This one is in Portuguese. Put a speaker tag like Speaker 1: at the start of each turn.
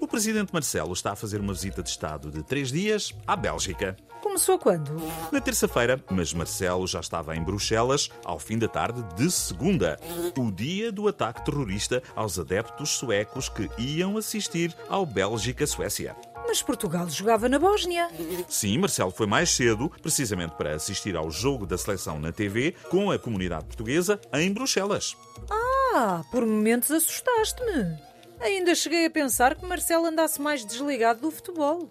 Speaker 1: O presidente Marcelo está a fazer uma visita de Estado de três dias à Bélgica.
Speaker 2: Começou quando?
Speaker 1: Na terça-feira, mas Marcelo já estava em Bruxelas ao fim da tarde de segunda, o dia do ataque terrorista aos adeptos suecos que iam assistir ao Bélgica-Suécia.
Speaker 2: Mas Portugal jogava na Bósnia.
Speaker 1: Sim, Marcelo foi mais cedo, precisamente para assistir ao jogo da seleção na TV com a comunidade portuguesa em Bruxelas.
Speaker 2: Ah, por momentos assustaste-me. Ainda cheguei a pensar que Marcelo andasse mais desligado do futebol.